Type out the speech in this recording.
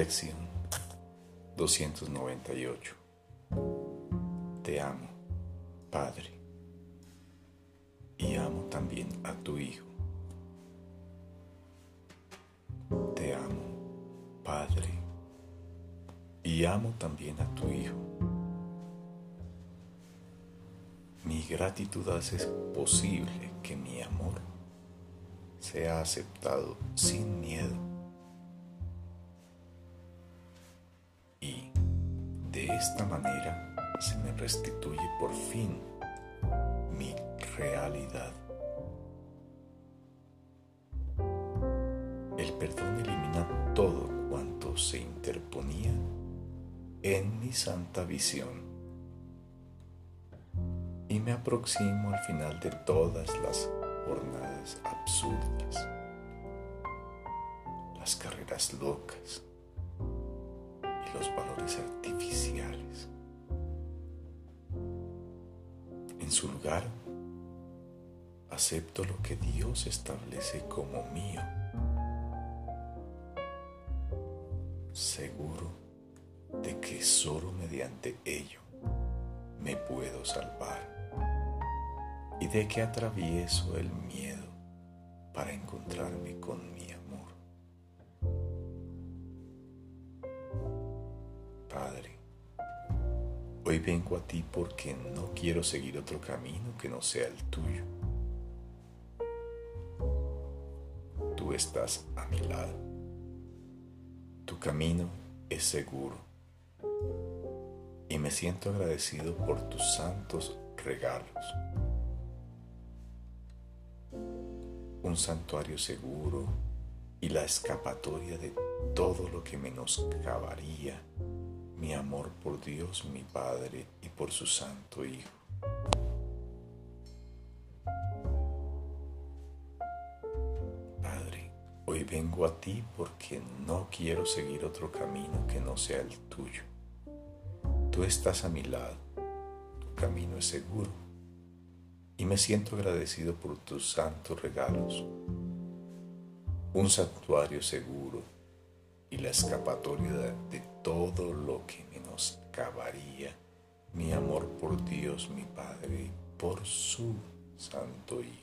Lección 298. Te amo, Padre, y amo también a tu Hijo. Te amo, Padre, y amo también a tu Hijo. Mi gratitud hace posible que mi amor sea aceptado sin miedo de esta manera se me restituye por fin mi realidad. El perdón elimina todo cuanto se interponía en mi santa visión y me aproximo al final de todas las jornadas absurdas, las carreras locas y los valores artificiales. En su lugar, acepto lo que Dios establece como mío, seguro de que solo mediante ello me puedo salvar y de que atravieso el miedo para encontrarme con mi amor. Vengo a ti porque no quiero seguir otro camino que no sea el tuyo. Tú estás a mi lado. Tu camino es seguro y me siento agradecido por tus santos regalos un santuario seguro y la escapatoria de todo lo que menoscabaría mi amor por Dios mi Padre y por su Santo Hijo. Padre, hoy vengo a ti porque no quiero seguir otro camino que no sea el tuyo. Tú estás a mi lado, tu camino es seguro y me siento agradecido por tus santos regalos, un santuario seguro y la escapatoria de todo lo que menoscabaría mi amor por Dios mi Padre y por su Santo Hijo.